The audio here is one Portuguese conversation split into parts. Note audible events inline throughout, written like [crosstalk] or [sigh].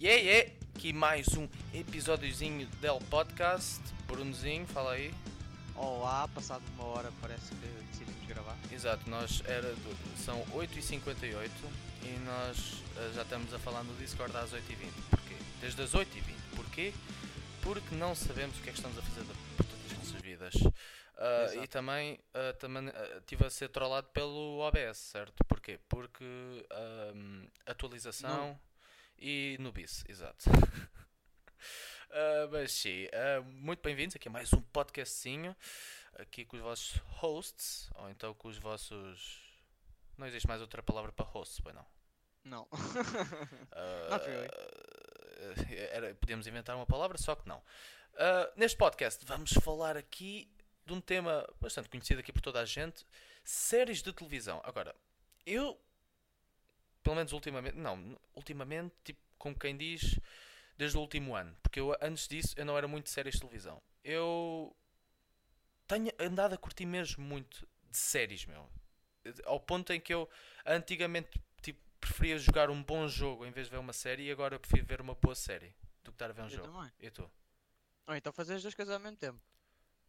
Yeah, yeah! Aqui mais um episódiozinho del podcast. Brunozinho, fala aí. Olá, passado uma hora parece que decidimos gravar. Exato, nós era do- são 8h58 e nós eh, já estamos a falar no Discord às 8h20. Porquê? Desde as 8h20. Porquê? Porque não sabemos o que é que estamos a fazer das nossas vidas. Exato. e também, ah, também estive a ser trollado pelo OBS, certo? Porquê? Porque ahm, atualização e Nubis, exato. [laughs] Ah, mas sim, ah, muito bem-vindos aqui a mais um podcastzinho. Aqui com os vossos hosts, ou então com os vossos. Não existe mais outra palavra para hosts, pois não. Não. Ah, [laughs] Not really. era, podíamos inventar uma palavra, só que não. Neste podcast vamos falar aqui de um tema bastante conhecido aqui por toda a gente: séries de televisão. Agora, eu, pelo menos ultimamente, não, ultimamente, tipo, como quem diz, desde o último ano, porque eu antes disso eu não era muito de séries de televisão. Eu tenho andado a curtir mesmo muito de séries, meu. Ao ponto em que eu antigamente tipo, preferia jogar um bom jogo em vez de ver uma série e agora eu prefiro ver uma boa série do que estar a ver um Eu jogo. também. E tu? Ou então fazer as duas coisas ao mesmo tempo.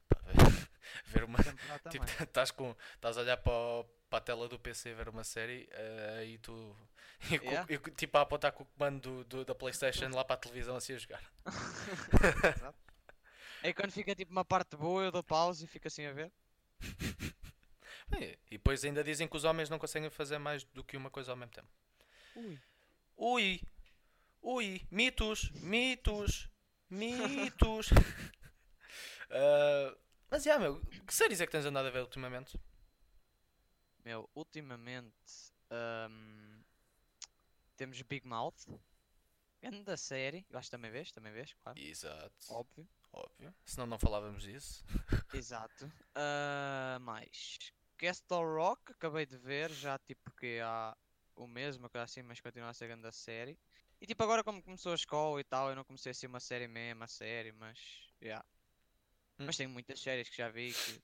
[laughs] Ver- uma. [laughs] Tipo, estás com. Estás a olhar para, o- para a tela do PC ver uma série eh, e tu. [laughs] E, Yeah. e com- tipo a apontar com o comando do, do- da Playstation lá para a televisão assim a jogar. [laughs] É quando fica tipo uma parte boa, eu dou pausa e fico assim a ver. E, [laughs] e depois ainda dizem que os homens não conseguem fazer mais do que uma coisa ao mesmo tempo. Ui. Ui! Ui! Mitos! Mitos! Mitos! Ah, mas já, meu, que séries é que tens andado a ver ultimamente? Meu, ultimamente ahm, temos Big Mouth. Grande da série. Eu acho que também vês, também vês, claro. Exato, Óbvio. óbvio. Senão não falávamos disso. [laughs] Exato. Ah, mais. Castle Rock, acabei de ver, já tipo que há o mesmo, assim, mas continua a ser grande da série. E tipo agora como começou a escola e tal, eu não comecei a ser uma série mesmo, a série, mas. Yeah. Hum. Mas tem muitas séries que já vi que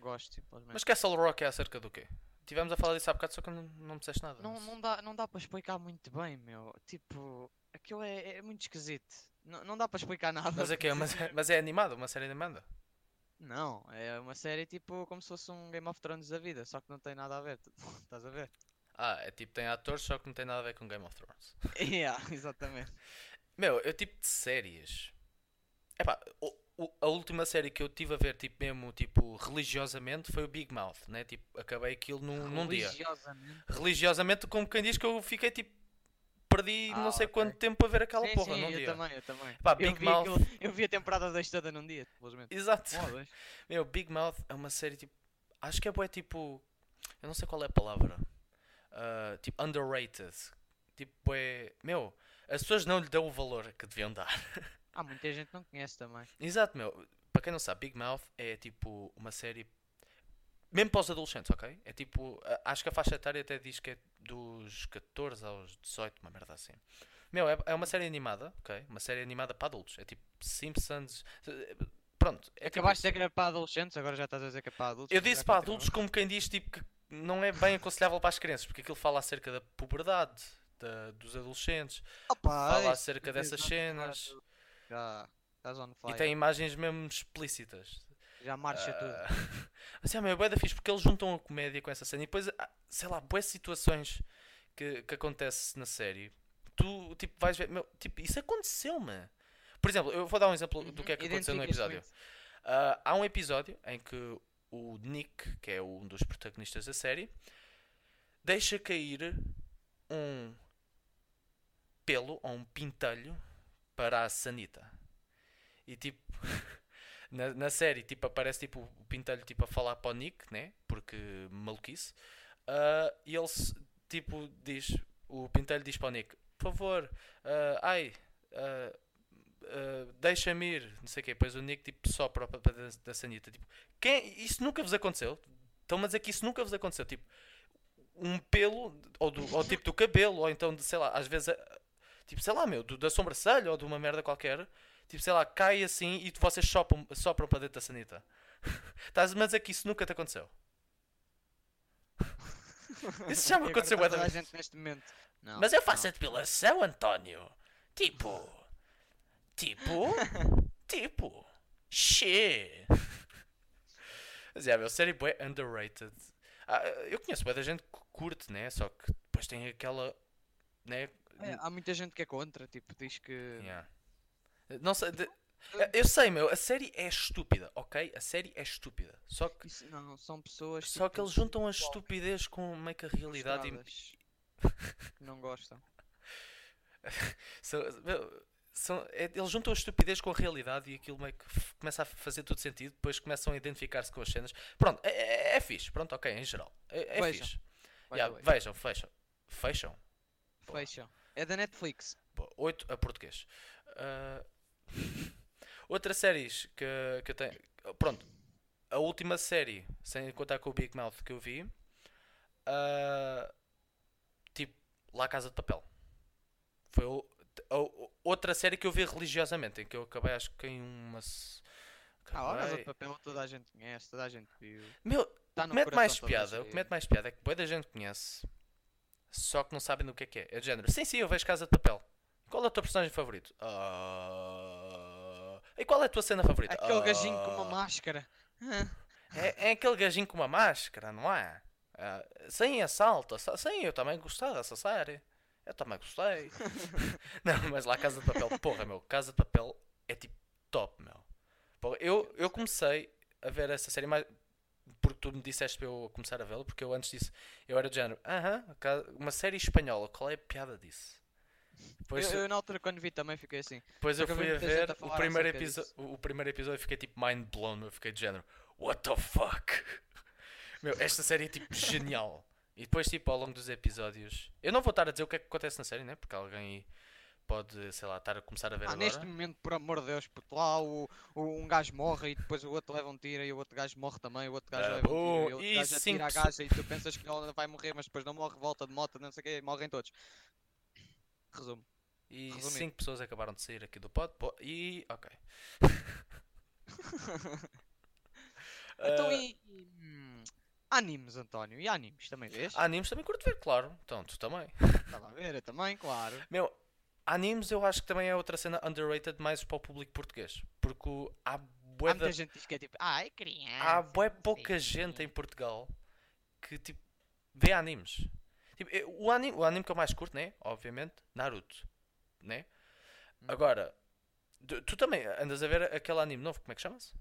gosto simplesmente. Mas Castle Rock é acerca do quê? Tivemos a falar disso há bocado, só que não, não me disseste nada. Não, não dá, não dá para explicar muito bem, meu. Tipo, aquilo é, é muito esquisito. Não, não dá para explicar nada. Mas é que é, mas, é- mas é animado, uma série animada. Não, é uma série tipo como se fosse um Game of Thrones da vida, só que não tem nada a ver. [laughs] Estás a ver? Ah, é tipo, tem atores, só que não tem nada a ver com Game of Thrones. [laughs] yeah, exatamente. Meu, eu tipo de séries. Epá, o- a última série que eu tive a ver, tipo, mesmo, tipo, religiosamente foi o Big Mouth, né? Tipo, acabei aquilo num, num dia. Religiosamente. Religiosamente, como quem diz que eu fiquei tipo. Perdi Ah, não sei ok. quanto tempo a ver aquela Sim, porra sim, num eu dia. também, eu também. Pá, eu, Big vi Mouth. aquilo- eu vi a temporada 2 toda num dia, simplesmente. Exato. Meu, Big Mouth é uma série tipo. Acho que é boa, tipo. Eu não sei qual é a palavra. Ah, tipo, underrated. Tipo, é. Meu, as pessoas não lhe dão o valor que deviam dar. [laughs] Ah, muita gente não conhece também. Exato, meu. Para quem não sabe, Big Mouth é tipo uma série. Mesmo para os adolescentes, ok? É tipo. Acho que a faixa etária até diz que é dos 14 aos 18, uma merda assim. Meu, é, é uma série animada, ok? Uma série animada para adultos. É tipo Simpsons. Pronto. É tipo- Acabaste de dizer que era para adolescentes, agora já estás a dizer que é para adultos. Eu disse para continua. adultos como quem diz tipo que não é bem aconselhável para as crianças, porque aquilo fala acerca da puberdade, da- dos adolescentes, Opa, fala isso acerca dessas cenas. Já, estás on fire. e tem imagens mesmo explícitas. Já marcha tudo. Ah, [laughs] Mas é, meu, é da fixe porque eles juntam a comédia com essa cena e depois, ah, sei lá, boas situações que, que acontece na série. Tu, tipo, vais ver, meu, tipo, isso aconteceu-me. Por exemplo, eu vou dar um exemplo do que é que aconteceu no episódio. Ah, há um episódio em que o Nick, que é um dos protagonistas da série, deixa cair um pelo ou um pintelho para a Sanita. E tipo, [laughs] na, na série tipo, aparece tipo, o pintelho tipo, a falar para o Nick, né? Porque maluquice. Ah, e ele tipo diz, o pintelho diz para o Nick, por favor, ah, ai, ah, ah, deixa-me ir, não sei o quê. Depois o Nick tipo sopra para da, da Sanita. Tipo, quem, isso nunca vos aconteceu? Estão-me a dizer que isso nunca vos aconteceu. Tipo, um pelo, ou, do, ou tipo do cabelo, ou então de, sei lá, às vezes, tipo, sei lá, meu, do- da sobrancelha ou de uma merda qualquer. Tipo, sei lá, cai assim e vocês sopram, sopram para dentro da sanita. [laughs] Estás-me a dizer que isso nunca te aconteceu? [laughs] Isso já me aconteceu bué da gente neste momento. Não, Mas eu faço não. a depilação, António. Tipo. Tipo. [laughs] tipo. Shit. Mas é, meu, série bué underrated. Ah, eu conheço bué da gente que curte, né? Só que depois tem aquela. Né? É, há muita gente que é contra, tipo, diz que. Yeah. Não sei. de- Eu sei, meu, a série é estúpida, ok? A série é estúpida. Só que, Isso, não, são pessoas. só tipo, que eles juntam a estupidez com meio que a realidade. e- [laughs] não gostam. [laughs] São, meu, são- é- eles juntam a estupidez com a realidade e aquilo meio que começa a fazer todo sentido. Depois começam a identificar-se com as cenas. Pronto, é, é, é fixe. Pronto, ok, em geral. É, é Vejam. fixe. Yeah, vejam, fecham. Fecham. Fecham. É da Netflix. 8 a português. Ah, outra séries que, que eu tenho. Pronto, a última série, sem contar com o Big Mouth que eu vi, ah, tipo, La Casa de Papel. Foi o- outra série que eu vi religiosamente, em que eu acabei, acho que em uma. se- Ah, a Casa de acabei- Papel toda a gente conhece, toda a gente viu. Meu, Tá o no que mete mais piada, o que mete mais piada é que boa da gente conhece, só que não sabem do que é que é. É de género. Sim, sim, eu vejo Casa de Papel. Qual é o teu personagem favorito? Ah, E qual é a tua cena favorita? Aquele gajinho com uma máscara. [laughs] É, é aquele gajinho com uma máscara, não é? Ah, sim, assalto. assa- Sim, eu também gostei dessa série. Eu também gostei. [laughs] [laughs] não, mas lá Casa de Papel, porra, meu. Casa de Papel é tipo top, meu. Porra, eu, eu comecei a ver essa série mais porque tu me disseste para eu começar a vê-la, porque eu antes disso eu era de género, aham, ca- uma série espanhola, qual é a piada disso? Depois, eu, eu, na altura quando vi também fiquei assim. depois eu fui a ver a o primeiro, episo- disso. o primeiro episódio fiquei tipo mind blown, eu fiquei de género, what the fuck? [laughs] Meu, esta série é tipo genial. E depois, tipo, ao longo dos episódios, eu não vou estar a dizer o que é que acontece na série, né? Porque alguém aí pode, sei lá, estar a começar a ver Ah, agora. neste momento, por amor de Deus, puto, lá o, o- um gajo morre e depois o outro leva um tiro e o outro gajo morre também, o outro gajo Ah, leva um tiro e o outro gajo atira a gaja e tu pensas que ela vai morrer, mas depois não morre, volta de moto, não sei o quê, morrem todos. Resumo. E Resumindo. cinco pessoas acabaram de sair aqui do pod. po- E. Ok. [laughs] Então e. e, hum, animes, António? E animes também vês? Animes também curto ver, claro. Então, tu também. Estava a ver, eu também, claro. Meu, animes eu acho que também é outra cena underrated mais para o público português. Porque há bué Há muita gente que é tipo, ai criança. há bué pouca quê." gente em Portugal que tipo vê animes. Tipo, o, anime, o anime que eu mais curto, né? Obviamente, Naruto. Né? Hum. Agora, tu, tu também andas a ver aquele anime novo, como é que chama-se?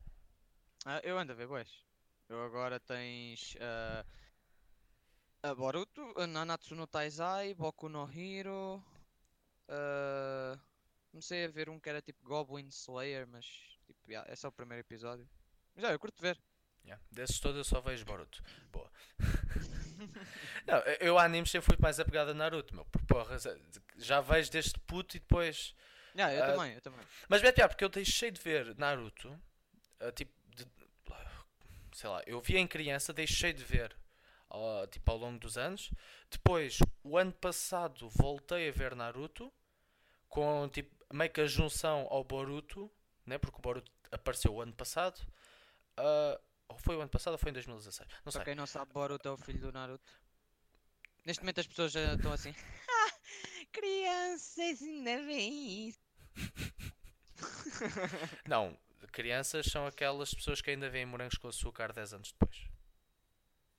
Ah, eu ando a ver, boas. Eu agora tens ah, a Boruto, Nanatsu no Taizai, Boku no Hero. Ah, comecei a ver um que era tipo Goblin Slayer, mas tipo, yeah, esse é o primeiro episódio. Mas já, eu curto ver. Yeah. Desses todos eu só vejo Boruto. Boa. [laughs] Não, eu a animes sempre fui mais apegado a Naruto, meu. Por porra, já vejo deste puto e depois. Yeah, eu Ah, também, eu também. Mas bem pior, porque eu deixei de ver Naruto, ah, tipo, de- sei lá, eu vi em criança, deixei de ver, ah, tipo, ao longo dos anos. Depois, o ano passado, voltei a ver Naruto, com, tipo, meio que a junção ao Boruto, né? Porque o Boruto apareceu o ano passado. Ah, ou foi o ano passado ou foi em 2016? Não sei. Para quem não sabe, Boruto é o filho do Naruto. Neste momento as pessoas já estão assim. "Ah, [laughs] Crianças ainda veem isso. Não, crianças são aquelas pessoas que ainda veem morangos com açúcar 10 anos depois.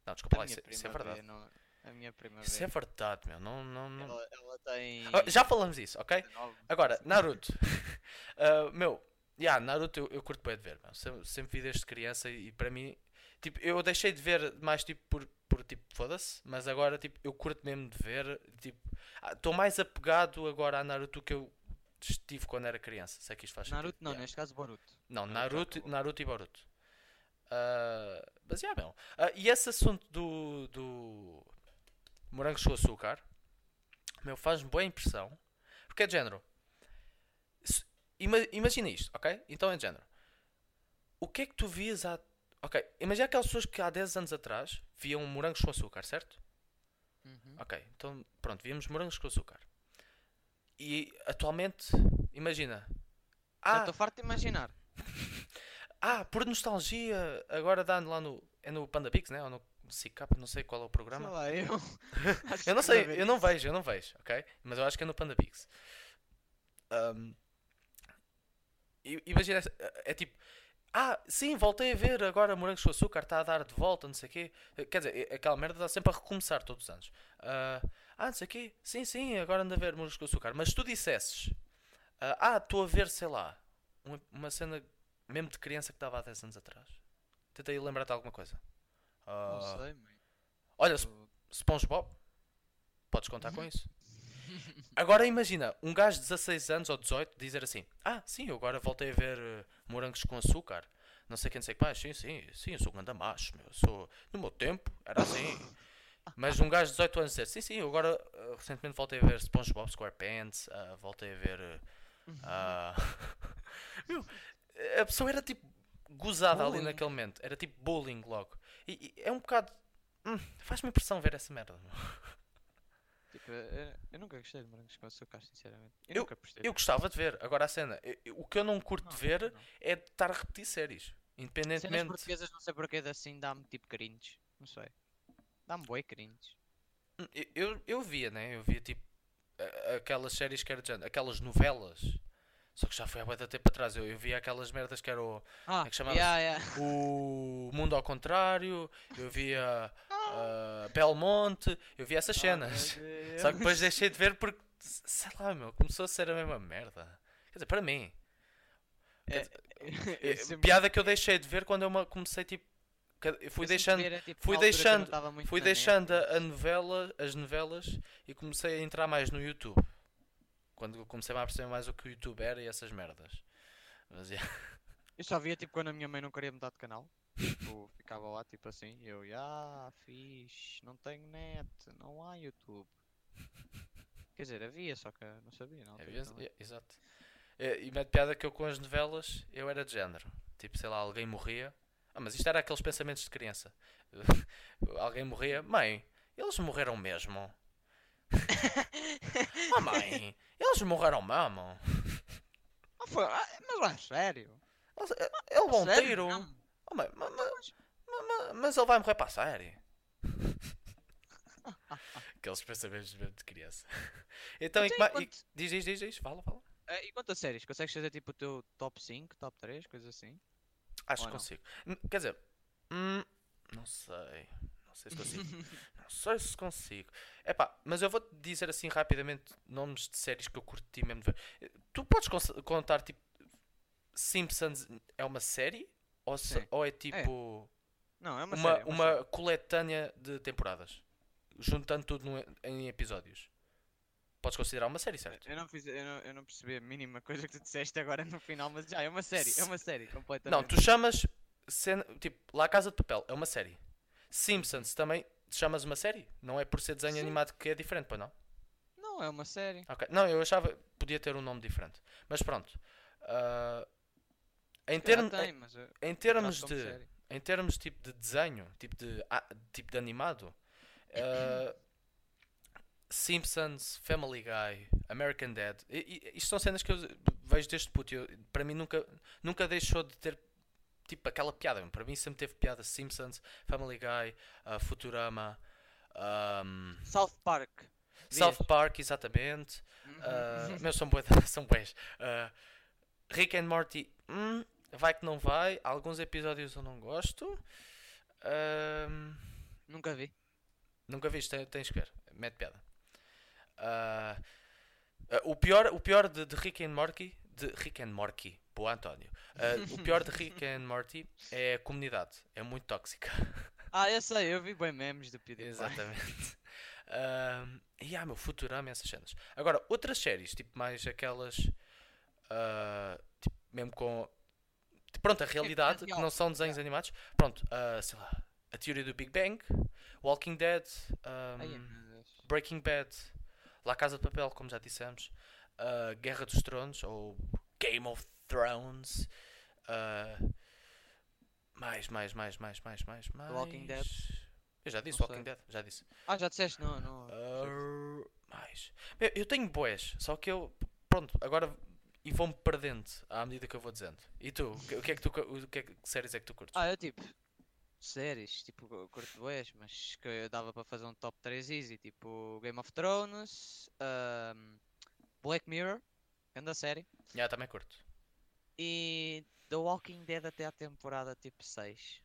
Não, desculpa lá, isso, isso é vê, verdade. não- a minha prima Isso é verdade, meu. Não, não, não... Ela, ela tem. Ah, Já falamos disso, ok? 19. Agora, Naruto. [laughs] Ah, meu, yeah, Naruto eu, eu curto bem de ver, meu. Sempre, sempre vi desde criança e, para mim, tipo, eu deixei de ver mais tipo por, por tipo, foda-se, mas agora tipo, eu curto mesmo de ver, tipo, estou mais apegado agora a Naruto que eu estive quando era criança. Sei que isto faz Naruto sentido. não, Yeah. neste caso Boruto. Não, Naruto. Naruto e Boruto. Ah, mas yeah, meu. Ah, e esse assunto do, do morangos com açúcar, meu, faz-me boa impressão. Porque é de género. Ima- imagina isto, ok? Então é de género. O que é que tu vias há. Ok, imagina aquelas pessoas que há 10 anos atrás viam morangos com açúcar, certo? Uhum. Ok, então pronto, víamos morangos com açúcar. E atualmente, imagina. Ah, estou farto de imaginar. [laughs] ah, por nostalgia, agora dá lá no. É no Panda Pix, né? Ou no SICAP, não sei qual é o Sei programa. lá, eu. [laughs] Eu não sei, eu não vejo, eu não vejo, ok? Mas eu acho que é no Panda Pix. I- imagina, é, é tipo, ah, sim, voltei a ver agora Morangos com Açúcar, está a dar de volta, não sei o quê. Quer dizer, é- aquela merda está sempre a recomeçar todos os anos. Ah, ah, não sei o quê, sim, sim, agora anda a ver Morangos com Açúcar. Mas se tu dissesses, ah, ah, estou a ver, sei lá, uma, uma cena mesmo de criança que estava há 10 anos atrás. Tentei lembrar-te alguma coisa. Não Ah, sei, mãe. olha, Sp- SpongeBob, podes contar com isso. [laughs] Agora imagina, um gajo de 16 anos ou 18 dizer assim: Ah, sim, eu agora voltei a ver eh, morangos com açúcar. Não sei quem sei que mais. Sim, sim, sim, eu sou um ganda macho, meu. eu Sou... No meu tempo era assim. [laughs] Mas um gajo de 18 anos dizer: Sim, sim, eu agora eh, recentemente voltei a ver SpongeBob SquarePants. ah, voltei a ver. ah, [laughs] meu, a pessoa era tipo gozada ali Bullying. naquele momento. Era tipo bullying logo. E, e é um bocado. hum, Faz-me impressão ver essa merda. [laughs] Tipo, eu, eu nunca gostei de morangos com açúcar, sinceramente. Eu, nunca gostei. Eu gostava de ver. Agora a cena, eu- eu- o que eu não curto Não, de ver não. é de estar a repetir séries. Cenas Independentemente. portuguesas, não sei porquê, assim dá-me tipo cringe. Não sei. Dá-me boi cringe. Hum, Eu, eu, eu via, né? Eu via tipo aquelas séries que era de género, aquelas novelas. Só que já foi há muito tempo atrás. Eu, eu via aquelas merdas que era o, Ah, é que chamava-se? yeah, yeah. o Mundo ao Contrário. Eu via ah, Belmonte. Eu via essas cenas. Oh, [laughs] Só que depois deixei de ver porque, sei lá, meu, começou a ser a mesma merda. Quer dizer, para mim. É, [laughs] eu sempre- piada que eu deixei de ver quando eu me- comecei tipo. eu Fui eu deixando, vi, era, tipo, fui deixando- fui deixando a novela, as novelas e comecei a entrar mais no YouTube. Quando comecei a perceber mais o que o YouTube era e essas merdas. Mas, yeah. [laughs] Eu só via tipo quando a minha mãe não queria mudar de canal. Tipo, ficava lá tipo assim, e eu, ah, fixe, não tenho net, não há YouTube. Quer dizer, havia, só que não sabia, não. Ex- é, exato. É, e mete piada que eu com as novelas eu era de género. Tipo, sei lá, alguém morria. Ah, mas isto era aqueles pensamentos de criança. [laughs] alguém morria. Mãe, eles morreram mesmo. Oh mãe, eles morreram mesmo. Ah, foi, ah, mas é sério? Levou um Sério tiro. Oh, mãe, ma- ma- ma- ma- mas ele vai morrer para a série. [laughs] Aqueles pensamentos de criança. Então, e, Então, e- enquanto- diz, diz, diz, diz, fala, fala. Ah, e quanto a séries? Consegues fazer tipo o teu top 5, top 3, coisa assim? Acho Ou que não? consigo. Hum, Quer dizer, hum, não sei. Não sei se consigo. [laughs] não sei se consigo. Epá, mas eu vou-te dizer assim rapidamente nomes de séries que eu curti mesmo de ver. Tu podes contar tipo Simpsons é uma série? Ou, se- ou é tipo Não, é uma, uma, série. é uma, série. coletânea de temporadas? Juntando tudo num- em episódios. Podes considerar uma série, certo? Eu não, fiz, eu, não, eu não percebi a mínima coisa que tu disseste agora no final, mas já é uma série, é uma série completamente. Não, tu chamas cena, tipo, La Casa de Papel é uma série. Simpsons também chamas uma série? Não é por ser desenho Sim. animado que é diferente, pois não? Não, é uma série. Ok. Não, eu achava que podia ter um nome diferente. Mas pronto. Ah, em, calhar tem, mas eu- em termos de série. em termos tipo de desenho, tipo de ah, tipo de animado, ah, Simpsons, Family Guy, American Dad, isto são cenas que eu vejo desde puto. Eu- para mim nunca nunca deixou de ter tipo aquela piada. Para mim sempre teve piada. Simpsons, Family Guy, ah, Futurama, ahm, South Park. South? Park, exatamente. Uhum. Uh, meus são bué, [laughs] são bués. Uh, Rick and Morty, hum, vai que não vai. Alguns episódios eu não gosto. Um, Nunca vi. nunca viste, tens, tens que ver. Mete piada. Uh, uh, o pior, o pior de, de Rick and Morty, de Rick and Morty, boa António. Uh, o pior de Rick and Morty é a comunidade. É muito tóxica. [laughs] Ah, eu sei, eu vi bem memes do PewDiePie. Exatamente. Um, e há meu Futurama essas cenas. Agora, outras séries, tipo mais aquelas. ah, tipo, mesmo com. Pronto, a realidade, que não são desenhos animados. Pronto, ah, sei lá. A teoria do Big Bang, Walking Dead, um, Ai. Breaking Bad, La Casa de Papel, como já dissemos, ah, Guerra dos Tronos ou Game of Thrones. ah, mais, mais, mais, mais, mais, mais, mais. Walking Dead. Eu já disse Não Walking sei. Dead, já disse. Ah, já disseste? Não, não. Ah, mais. Meu, eu tenho boés, só que eu. Pronto, agora. E vou-me perdendo à medida que eu vou dizendo. E tu? O que, é que tu. O que, é que que séries é que tu curtes? Ah, eu tipo. Séries, tipo, curto boas, mas que eu dava para fazer um top 3 easy, tipo Game of Thrones, ahm, Black Mirror, grande série. Já, também curto. E The Walking Dead até a temporada tipo 6.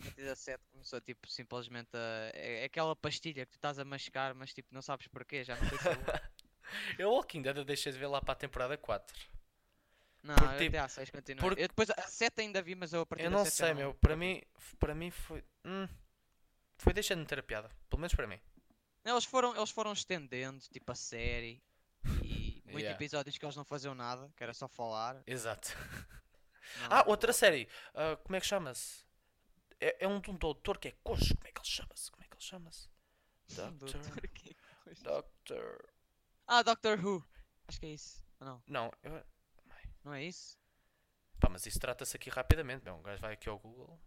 A partir da 7 começou tipo simplesmente a. É, é aquela pastilha que tu estás a mascar, mas tipo não sabes porquê, já não tem sabor. [laughs] Eu Walking Dead eu deixei de ver lá para a temporada 4. Não, Porque, eu tipo, até a 6 continuei. porque- Eu depois a 7 ainda vi, mas eu a partir Eu não 7 sei, meu. Para mim, para mim foi. hum, foi deixando de ter a piada. Pelo menos para mim. Eles foram, eles foram estendendo tipo a série muitos Yeah. episódios que eles não faziam nada, que era só falar. Exato. Não, Ah, outra série. Ah, como é que chama-se? É, é um, de um doutor que é coxo. Como é que ele chama-se? Como é que ele chama-se? [laughs] Doctor. Coisa. Doctor. Ah, Doctor Who. Acho que é isso. Ou Não, Não, eu... não é isso? pá, mas isso trata-se aqui rapidamente. Meu. Um gajo vai aqui ao Google.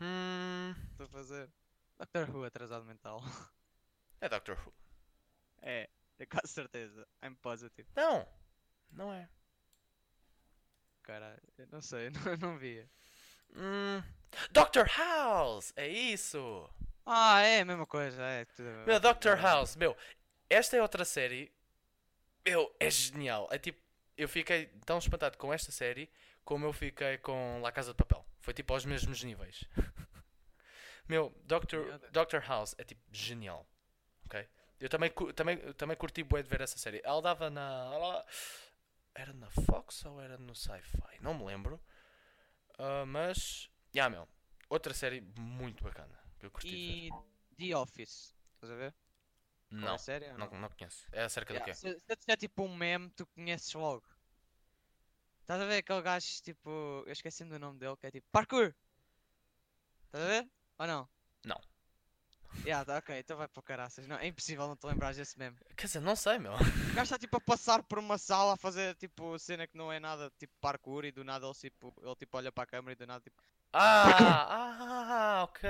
Hum, Estou a fazer. Doctor Who atrasado mental. é Doctor Who. É, [laughs] é quase certeza. I'm positive. Não, não é. Caralho, eu não sei, [laughs] não, não via. Hum, Doctor House! É isso! Ah, é a mesma coisa, é. tudo- Meu, Doctor House, meu, esta é outra série. Meu, é genial. É tipo, eu fiquei tão espantado com esta série como eu fiquei com La Casa de Papel. Foi tipo aos mesmos níveis. [laughs] Meu, Piada. Doctor House é tipo genial. Ok? Eu também, também, também curti bué de ver essa série. Ela dava na. ela- Era na Fox ou era no Sci-Fi? Não me lembro. Ah, mas. Ya, meu. Outra série muito bacana. Que eu curti. E The Office. Estás a ver? Qual é Não, a série ou não, não conheço. É acerca Yeah, do quê? Se, se disser tipo um meme, tu conheces logo. Estás a ver aquele gajo tipo. Eu esqueci do nome dele, que é tipo parkour! Estás a ver? Ou não? Não. Yeah, tá, ok, então vai para o caraças. Não, é impossível não te lembrares desse meme. Quer dizer, não sei, meu. O gajo está tipo a passar por uma sala a fazer tipo cena que não é nada tipo parkour e do nada ele tipo, ele, tipo olha para a câmera e do nada tipo. Ah, ah, ok,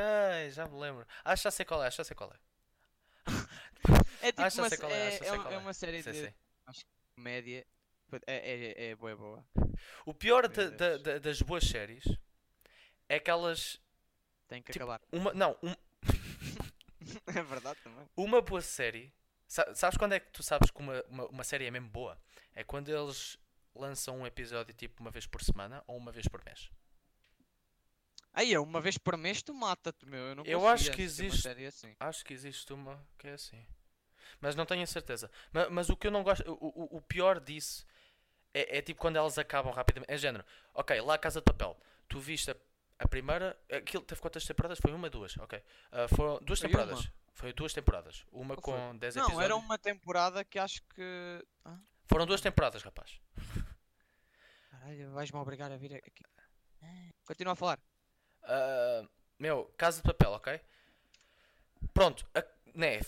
já me lembro. Acho que já sei qual é, acho que já sei qual é. É tipo Acho uma, sei qual é, acho é, sei um- qual é é. uma série de sei. comédia. É, é, é boa, boa. O pior da- Deus. da- das boas séries é que elas. Tem que Tipo, acabar. Uma, não, um- [laughs] [laughs] é verdade também. uma boa série. sa- Sabes quando é que tu sabes que uma, uma, uma série é mesmo boa? É quando eles lançam um episódio tipo uma vez por semana ou uma vez por mês. Aí, eu, uma vez por mês tu mata-te, meu. Eu, não Eu acho que existe- série assim. Acho que existe uma que é assim. Mas não tenho a certeza. Mas, mas o que eu não gosto. O, o, o pior disso é, é tipo quando elas acabam rapidamente. É género. Ok, lá a Casa de Papel. Tu viste a, a primeira. Aquilo teve quantas temporadas? Foi uma, duas. Ok. Ah, foram duas Foi temporadas. uma. Foi duas temporadas. Uma Ou com 10 Não, episódios. era uma temporada que acho que. Ah, Foram duas temporadas, rapaz. caralho, vais-me obrigar a vir aqui. Continua a falar. Ah, meu, Casa de Papel, ok? Pronto, a, né,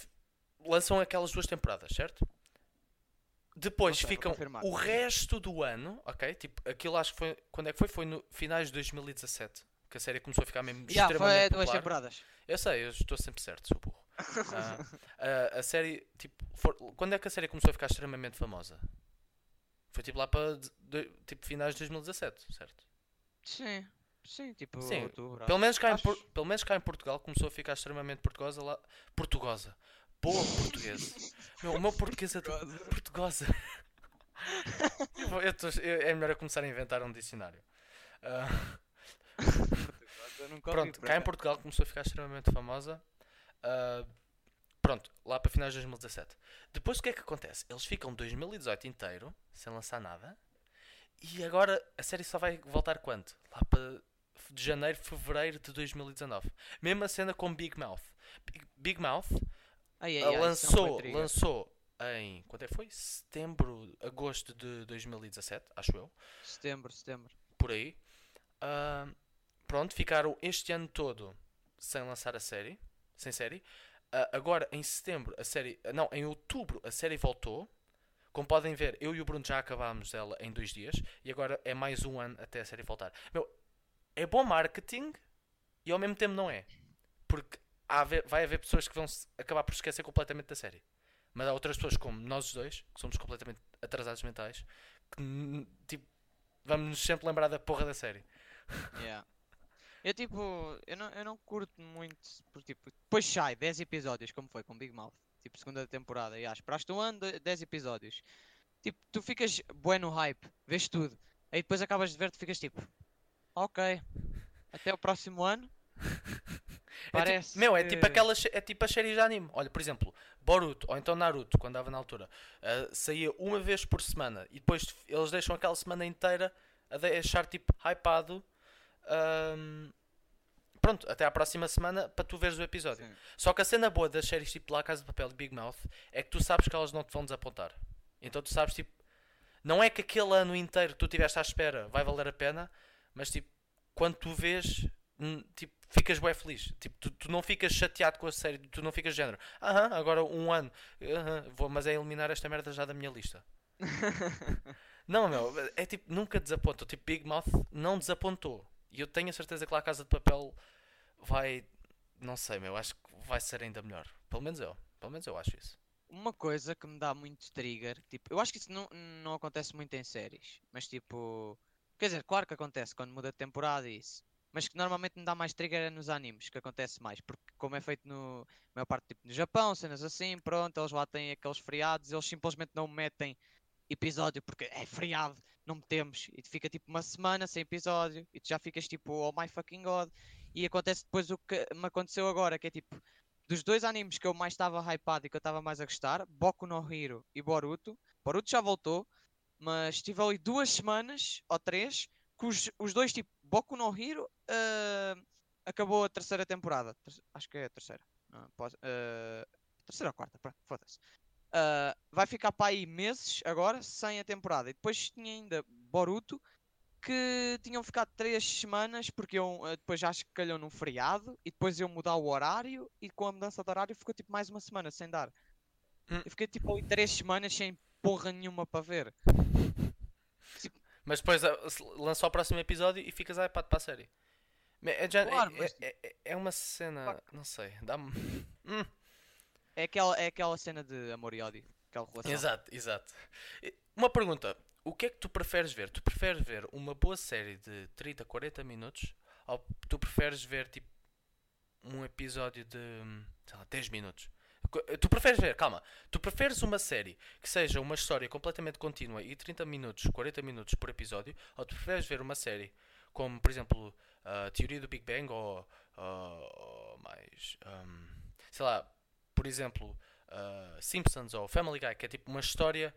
lançam aquelas duas temporadas, certo? Depois vou ficam o resto do ano, ok? Tipo, aquilo acho que foi. Quando é que foi? Foi no finais de 2017 que a série começou a ficar mesmo Já, foi extremamente duas popular. temporadas. Eu sei, eu estou sempre certo, sou burro. Ah, a, a série, tipo, for- quando é que a série começou a ficar extremamente famosa? Foi tipo lá para de- tipo, finais de 2017, certo? Sim, sim, tipo Sim, outubro. Pelo menos, cá em Acho- pelo menos cá em Portugal começou a ficar extremamente portugosa lá. Portugosa. Boa portuguesa. Meu, o meu português é portugosa. [laughs] Eu tô- eu- é melhor eu começar a inventar um dicionário. Ouvi, pronto, por cá em acaso. Portugal começou a ficar extremamente famosa. Ah, pronto, lá para finais de 2017. Depois o que é que acontece? Eles ficam 2018 inteiro sem lançar nada. E agora a série só vai voltar quando? Lá para de janeiro, fevereiro de 2019. Mesma cena com Big Mouth. Big, Big Mouth Ai, ai, ah, ai, é lançou, lançou em quando é que foi? Setembro, agosto de 2017, acho eu, Setembro, setembro. por aí. Ah, pronto, ficaram este ano todo sem lançar a série, sem série. Ah, agora em setembro a série, não, em outubro a série voltou. Como podem ver, eu e o Bruno já acabámos dela em dois dias e agora é mais um ano até a série voltar. Meu, é bom marketing e ao mesmo tempo não é. Porque há vai haver pessoas que vão acabar por esquecer completamente da série. Mas há outras pessoas, como nós dois, que somos completamente atrasados mentais, que tipo, vamos nos sempre lembrar da porra da série. Yeah. Eu tipo, eu não, eu não curto muito, porque tipo, depois sai 10 episódios, como foi com Big Mouth. tipo segunda temporada, e ah, esperaste um ano, de- 10 episódios. Tipo, tu ficas bué no hype, vês tudo. Aí depois acabas de ver, tu ficas tipo, ok, até o próximo ano. [laughs] É Parece. tipo, meu, é que- tipo aquelas é tipo as séries de anime. Olha, por exemplo, Boruto ou então Naruto, quando dava na altura, ah, saía uma vez por semana e depois eles deixam aquela semana inteira a deixar tipo hypado. Ahm, pronto, até à próxima semana para tu veres o episódio. Sim. Só que a cena boa das séries tipo La Casa de Papel e Big Mouth é que tu sabes que elas não te vão desapontar. Então tu sabes tipo, não é que aquele ano inteiro que tu estiveste à espera vai valer a pena, mas tipo, quando tu vês, hum, tipo, ficas bem feliz. Tipo, tu, tu não ficas chateado com a série, tu não ficas de género. Aham, agora um ano, aham, vou, mas é eliminar esta merda já da minha lista. [laughs] Não, meu, é tipo, nunca desaponta. Tipo, Big Mouth não desapontou. E eu tenho a certeza que lá a Casa de Papel vai. Não sei, meu, acho que vai ser ainda melhor. Pelo menos eu. Pelo menos eu acho isso. Uma coisa que me dá muito trigger, tipo, eu acho que isso não, não acontece muito em séries, mas tipo, quer dizer, claro que acontece quando muda de temporada isso, mas que normalmente me dá mais trigger é nos animes, que acontece mais, porque como é feito no maior parte tipo, no Japão, cenas assim, pronto, eles lá têm aqueles feriados, eles simplesmente não metem episódio porque é feriado, não metemos, e fica tipo uma semana sem episódio, e tu já ficas tipo, oh my fucking god, e acontece depois o que me aconteceu agora, que é tipo, dos dois animes que eu mais estava hypado e que eu estava mais a gostar, Boku no Hero e Boruto. Boruto já voltou, mas tive ali duas semanas ou três que os, os dois, tipo, Boku no Hero ah, acabou a terceira temporada. Acho que é a terceira. Posso- ah, terceira ou quarta, foda-se. Ah, vai ficar para aí meses agora sem a temporada. E depois tinha ainda Boruto que tinham ficado três semanas porque eu eh, depois acho que calhou num feriado e depois eu mudar o horário e com a mudança de horário ficou tipo mais uma semana sem dar. Hum. Eu fiquei tipo três semanas sem porra nenhuma para ver. Mas depois ah, lança o próximo episódio e ficas hypado para a série. É, já- é- Claro, é, mas- é- é- é uma cena. Não sei. Dá-me. Hum. É aquela, é aquela cena de amor e ódio, aquela relação. Exato, exato. Uma pergunta: o que é que tu preferes ver? Tu preferes ver uma boa série de 30, 40 minutos ou tu preferes ver tipo um episódio de sei lá, 10 minutos? Tu preferes ver, calma, tu preferes uma série que seja uma história completamente contínua e 30 minutos, 40 minutos por episódio, ou tu preferes ver uma série como, por exemplo, a Teoria do Big Bang ou, mais, hum, sei lá, por exemplo, uh, Simpsons ou Family Guy, que é tipo uma história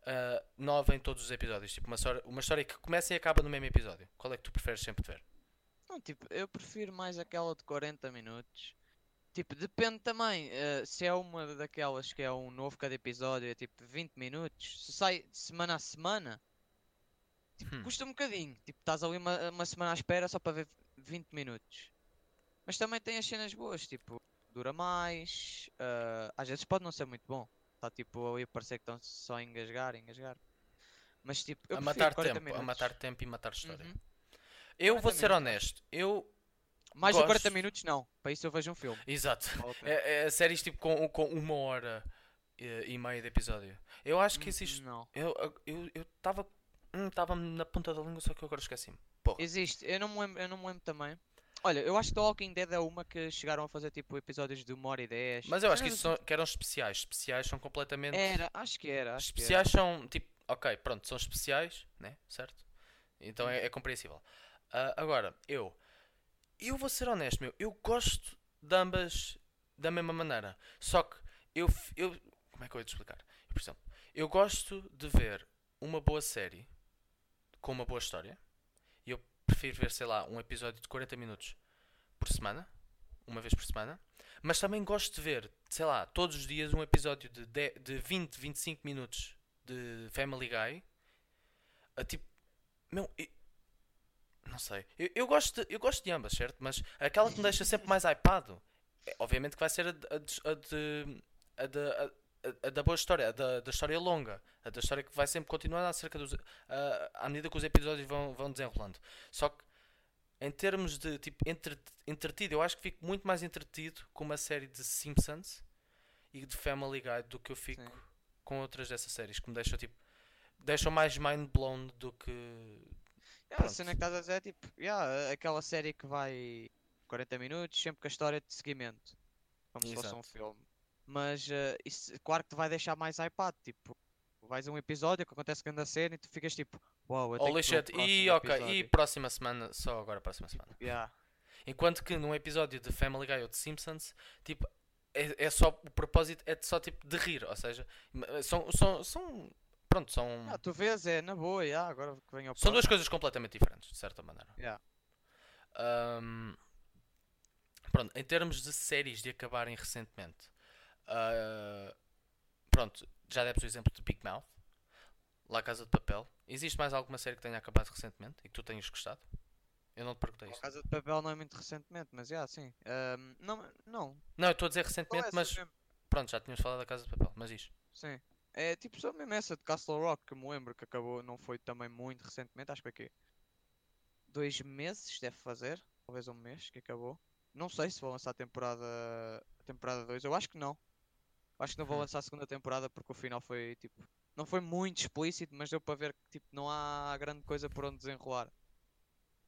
uh, nova em todos os episódios, tipo uma história, uma história que começa e acaba no mesmo episódio. Qual é que tu preferes sempre ver? Não, tipo, eu prefiro mais aquela de 40 minutos. Tipo, depende também. eh, se é uma daquelas que é um novo cada episódio, é tipo 20 minutos. Se sai de semana a semana, tipo, Hum. custa um bocadinho. Tipo, estás ali uma, uma semana à espera só para ver 20 minutos. Mas também tem as cenas boas, tipo, dura mais. eh, às vezes pode não ser muito bom. Está tipo ali a parecer que estão só a engasgar, engasgar. Mas tipo, eu a matar 40 tempo, a minutos. matar tempo e matar história. Uhum. Eu vou 40 ser minutos. honesto, eu Mais de 40 Gosto. minutos não. Para isso eu vejo um filme. exato. Vale a pena. É, é séries tipo com, com uma hora eh, e meia de episódio. Eu acho que Hum, existe. Não. Eu eu eu estava estava na ponta da língua, só que agora esqueci-me. Existe, eu não me lembro, eu não me lembro também. Olha, eu acho que The Walking Dead é uma que chegaram a fazer tipo episódios de 1 hora e 10. Mas eu acho que isso são, que eram especiais. Especiais são completamente. Era, acho que era. Acho especiais são tipo, ok, pronto, são especiais, né? Certo? Então é, é compreensível. Ah, agora, eu, eu vou ser honesto, meu, eu gosto de ambas da mesma maneira. Só que eu, eu como é que eu ia te explicar? Por exemplo, eu gosto de ver uma boa série com uma boa história. Prefiro ver, sei lá, um episódio de 40 minutos por semana, uma vez por semana. Mas também gosto de ver, sei lá, todos os dias um episódio de, 10 de 20, 25 minutos de Family Guy. A tipo, meu, eu- não sei. Eu, eu gosto de, eu gosto de ambas, certo? Mas aquela que me deixa sempre mais hypado, é, obviamente que vai ser a, a a de- a de- a- a- da boa história, a da, da história longa, a da história que vai sempre continuar acerca dos, a- à medida que os episódios vão, vão desenrolando. Só que em termos de tipo entre, entretido, eu acho que fico muito mais entretido com uma série de Simpsons e de Family Guy do que eu fico Sim. com outras dessas séries que me deixam tipo deixam mais mind blown do que Yeah, a cena que estás a dizer é tipo, yeah, aquela série que vai 40 minutos, sempre com a história de seguimento. Como se fosse um Exato. filme. Mas eh, isso, claro que te vai deixar mais hypado. Tipo, vais a um episódio que acontece grande cena e tu ficas tipo, uau, eu tenho Holy shit. E ok, e episódio." próxima semana, só agora próxima semana. Yeah. Enquanto que num episódio de Family Guy ou de Simpsons, tipo, é, é só o propósito é só tipo de rir, ou seja, são são, são pronto, são Ah, tu vês, é na boa, yeah, agora que vem ao são duas coisas completamente diferentes, de certa maneira. Yeah. Ahm, pronto, em termos de séries de acabarem recentemente, ah, pronto, já demos o exemplo de Big Mouth, La Casa de Papel. Existe mais alguma série que tenha acabado recentemente e que tu tenhas gostado? Eu não te perguntei A isto. Casa de Papel não é muito recentemente, mas já, sim. Ahm, não, não. Não, eu estou a dizer recentemente, essa mas mesmo. pronto, já tínhamos falado da Casa de Papel, mas isto. Sim. É tipo só mesmo essa de Castle Rock que me lembro que acabou, não foi também muito recentemente, acho que aqui. Dois meses deve fazer, talvez um mês que acabou. Não sei se vou lançar a temporada a temporada 2, eu acho que não. Acho que não vou Hum. lançar a segunda temporada porque o final foi tipo. Não foi muito explícito, mas deu para ver que tipo, não há grande coisa por onde desenrolar.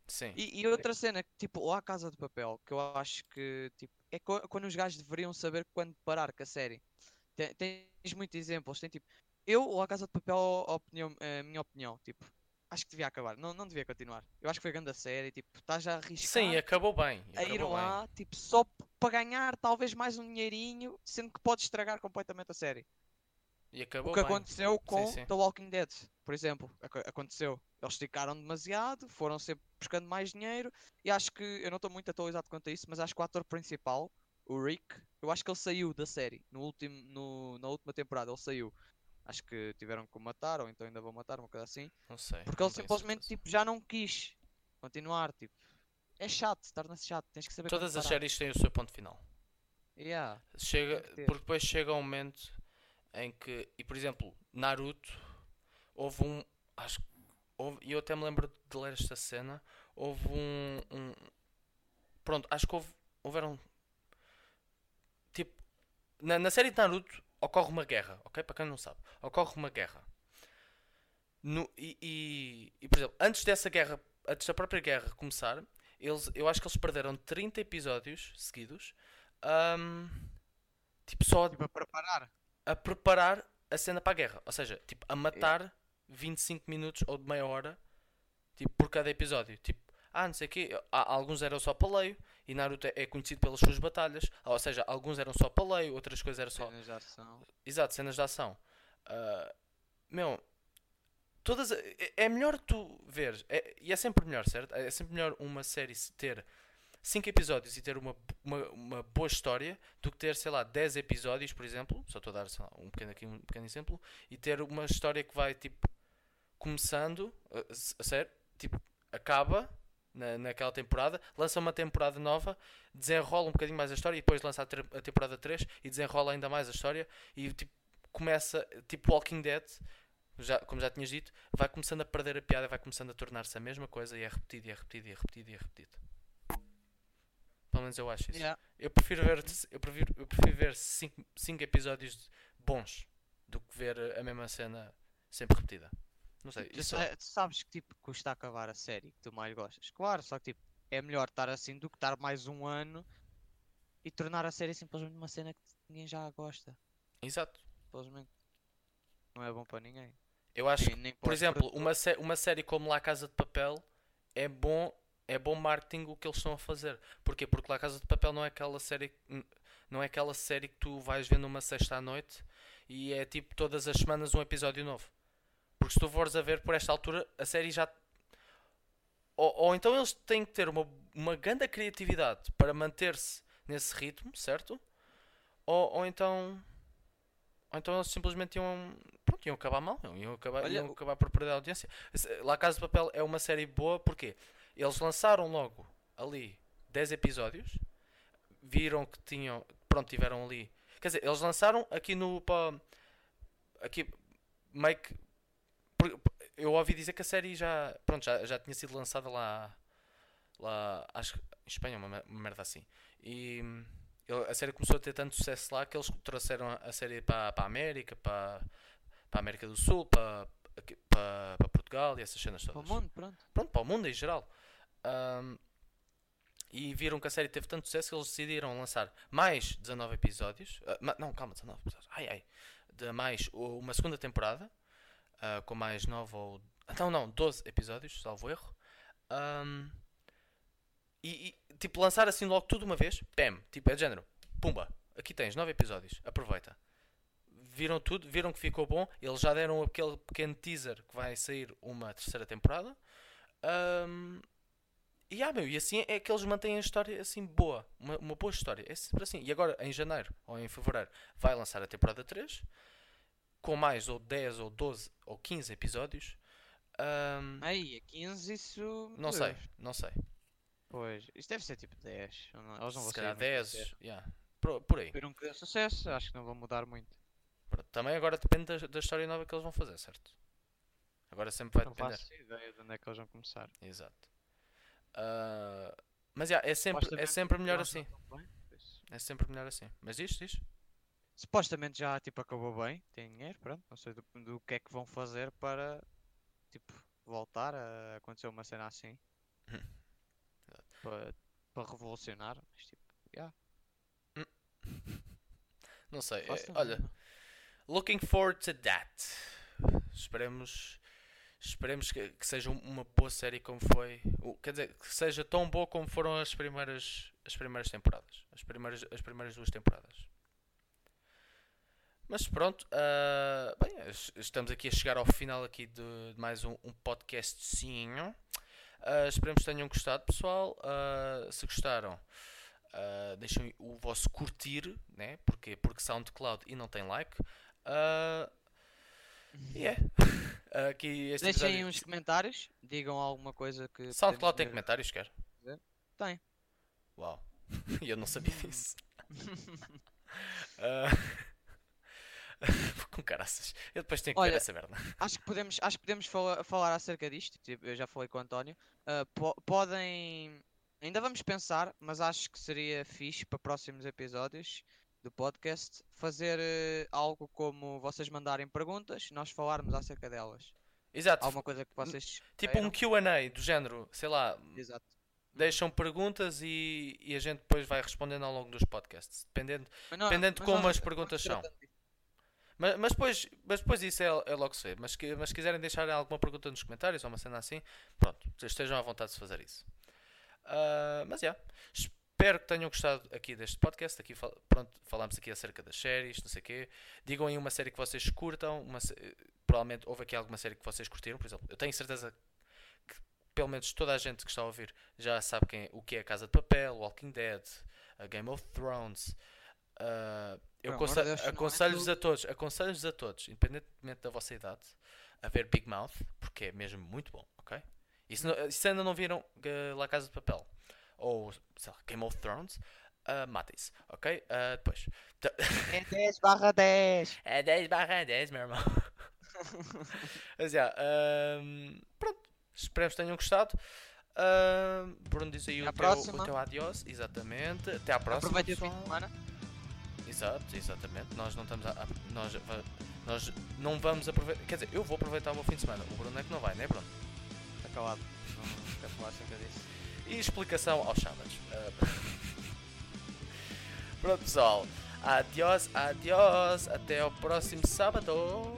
Sim. E, e outra cena, que, tipo, lá a Casa de Papel, que eu acho que tipo, é quando os gajos deveriam saber quando parar com a série. Te- Tens muitos exemplos, tem tipo, eu lá a Casa de Papel, a opinião, a minha opinião, tipo, acho que devia acabar, não, não devia continuar. Eu acho que foi grande a série, tipo, estás a arriscar Sim, acabou bem. a ir acabou bem. lá, tipo, só para ganhar talvez mais um dinheirinho, sendo que pode estragar completamente a série. E acabou O que bem. aconteceu com sim. The Walking Dead, por exemplo. Aco- Aconteceu. Eles esticaram demasiado, foram sempre buscando mais dinheiro. E acho que, eu não estou muito atualizado quanto a isso, mas acho que o ator principal, o Rick, eu acho que ele saiu da série. No último, no, na última temporada ele saiu. Acho que tiveram que o matar, ou então ainda vão matar, uma coisa assim. Não sei. Porque não ele simplesmente tipo, já não quis continuar. Tipo, é chato, torna-se chato. Tens que saber Todas as séries têm o seu ponto final. Yeah. Chega, porque depois chega um momento em que, e por exemplo, Naruto, houve um, acho que e eu até me lembro de ler esta cena, houve um, um pronto, acho que houve, houveram, tipo, na, na série de Naruto ocorre uma guerra, ok? Para quem não sabe, ocorre uma guerra. No, e, e, e, por exemplo, antes dessa guerra, antes da própria guerra começar, eles, eu acho que eles perderam 30 episódios seguidos. ahm, tipo, só Tipo, a preparar. a preparar a cena para a guerra. Ou seja, tipo, a matar 25 minutos ou de meia hora tipo, por cada episódio. Tipo, ah, não sei o quê. Há- Alguns eram só paleio e Naruto é- é conhecido pelas suas batalhas. Ou seja, alguns eram só paleio, outras coisas eram só. Cenas de ação. Exato, cenas de ação. Ah, meu, todas. É, é melhor tu ver. e é sempre melhor, certo? É sempre melhor uma série ter 5 episódios e ter uma, uma, uma boa história do que ter, sei lá, 10 episódios, por exemplo. Só estou a dar lá, um pequeno, aqui, um pequeno exemplo. E ter uma história que vai tipo começando, a, a sério, tipo, acaba. Na, naquela temporada, lança uma temporada nova, desenrola um bocadinho mais a história e depois lança a, ter- a temporada 3 e desenrola ainda mais a história e tipo, começa, tipo Walking Dead, já, como já tinhas dito, vai começando a perder a piada, vai começando a tornar-se a mesma coisa e é repetido, e é repetido, e é repetido, e é repetido. Pelo menos eu acho isso. Yeah. Eu prefiro ver, eu prefiro, eu prefiro ver 5 episódios bons do que ver a mesma cena sempre repetida. Não sei, Tu, tu sabes que tipo custa acabar a série que tu mais gostas. Claro, só que tipo, é melhor estar assim do que estar mais um ano e tornar a série simplesmente uma cena que ninguém já gosta. Exato. Simplesmente. Não é bom para ninguém. Eu acho nem Por exemplo, uma, sé- uma série como La Casa de Papel é bom, é bom marketing o que eles estão a fazer. Porquê? Porque La Casa de Papel não é aquela série não é aquela série que tu vais ver numa sexta à noite e é tipo todas as semanas um episódio novo. Porque se tu fores a ver por esta altura, a série já ou, ou então eles têm que ter uma, uma grande criatividade para manter-se nesse ritmo, certo? Ou, ou então ou então eles simplesmente iam, iam acabar mal, iam acabar, Olha, iam acabar por perder a audiência. La Casa de Papel é uma série boa porque eles lançaram logo ali 10 episódios, viram que tinham, pronto, tiveram ali. Quer dizer, eles lançaram aqui no aqui meio que eu ouvi dizer que a série já, pronto, já, já tinha sido lançada lá lá, acho que em Espanha, uma, uma merda assim. E a série começou a ter tanto sucesso lá que eles trouxeram a, a série para, para a América, para, para a América do Sul, para, para, para Portugal e essas cenas Para o todas. mundo, pronto. Pronto, para o mundo em geral. Ahm, e viram que a série teve tanto sucesso que eles decidiram lançar mais 19 episódios. ma- não, calma, 19 episódios. Ai ai. De mais uma segunda temporada. ah, com mais 9 ou. Então não, 12 episódios, salvo erro. Ahm, e, e, tipo, lançar assim logo tudo uma vez. Pam, tipo, é de género. Pumba, aqui tens 9 episódios. Aproveita. Viram tudo, viram que ficou bom. Eles já deram aquele pequeno teaser que vai sair uma terceira temporada. Ahm, e, ah, meu, e assim é que eles mantêm a história assim boa. Uma, uma boa história. É sempre assim. E agora, em janeiro ou em fevereiro, vai lançar a temporada 3 com mais ou 10 ou 12 ou 15 episódios. Ahm, Aí, a 15 isso. não sei, não sei. Pois, isso deve ser tipo 10. ou não- Eles não Se calhar sair muito 10, cedo. yeah, por, por aí. Viram que deu sucesso, acho que não vão mudar muito. Pronto, Também agora depende da, da história nova que eles vão fazer, certo? Agora sempre vai não depender. faço ideia de onde é que eles vão começar. Exato. Ah, mas yeah, é, sempre, é sempre melhor não assim. bem. É sempre melhor assim. Mas diz, diz. Supostamente já tipo, acabou bem, tem dinheiro, pronto. Não sei do, do que é que vão fazer para tipo, voltar a acontecer uma cena assim. [laughs] Para, para revolucionar. Mas tipo, yeah, Não sei. é, olha, não. Looking forward to that. Esperemos, esperemos que, que seja um- uma boa série como foi. Quer dizer, que seja tão boa como foram as primeiras, as primeiras temporadas. As primeiras, as primeiras duas temporadas. Mas pronto, ah, bem, es- estamos aqui a chegar ao final aqui de, de mais um, um podcastzinho. Ah, esperemos que tenham gostado, pessoal. Ah, se gostaram, ah, deixem o vosso curtir, né? Porquê? Porque SoundCloud e não tem like. Ah, e é. [laughs] Aqui este Deixem episódio- uns comentários, digam alguma coisa que. SoundCloud tem comentários, quer? Tem. Uau. [laughs] Eu não sabia [laughs] disso. Ah, Com caraças. Eu depois tenho que ver Olha, essa merda. Acho que podemos, acho que podemos fala- falar acerca disto. tipo, eu já falei com o António. Ah, po- podem. Ainda vamos pensar, mas acho que seria fixe para próximos episódios do podcast fazer eh, algo como vocês mandarem perguntas e nós falarmos acerca delas. Exato. Alguma coisa que vocês. Tipo um? QA do género, sei lá, Exato. deixam perguntas e, e a gente depois vai respondendo ao longo dos podcasts. Dependendo, Mas não- dependendo de mas como nós as perguntas são. Mas, mas, depois, mas depois isso é, é logo se vê. Mas, que, mas se quiserem deixar alguma pergunta nos comentários ou uma cena assim, pronto, estejam à vontade de fazer isso. Ah, mas já, espero que tenham gostado aqui deste podcast. Aqui pronto, falamos aqui acerca das séries, não sei o quê. Digam aí uma série que vocês curtam. Uma, provavelmente houve aqui alguma série que vocês curtiram, por exemplo. Eu tenho certeza que pelo menos toda a gente que está a ouvir já sabe quem, o que é Casa de Papel, Walking Dead, Game of Thrones. Ah, eu é aconselho-vos tudo. a todos, aconselho-vos a todos, independentemente da vossa idade, a ver Big Mouth, porque é mesmo muito bom, ok? E se, não- se ainda não viram eh, La Casa de Papel ou sei lá, Game of Thrones, ah, matem-se, ok? Ah, depois É [laughs] 10 barra 10. é 10 barra 10, meu irmão. [laughs] Mas já, ahm, pronto, esperemos que tenham gostado. Ahm, Bruno diz aí o teu, o teu adiós, exatamente. Até à próxima. Aproveitem o fim de semana. Exato, exatamente. Nós não estamos a, a- nós, nós não vamos aproveitar. Quer dizer, eu vou aproveitar o meu fim de semana. O Bruno é que não vai, né, Bruno? Está calado. Não quero falar acerca disso. E explicação aos sábados. Ah, [laughs] Pronto, pessoal. Adiós, adiós. Até ao próximo sábado.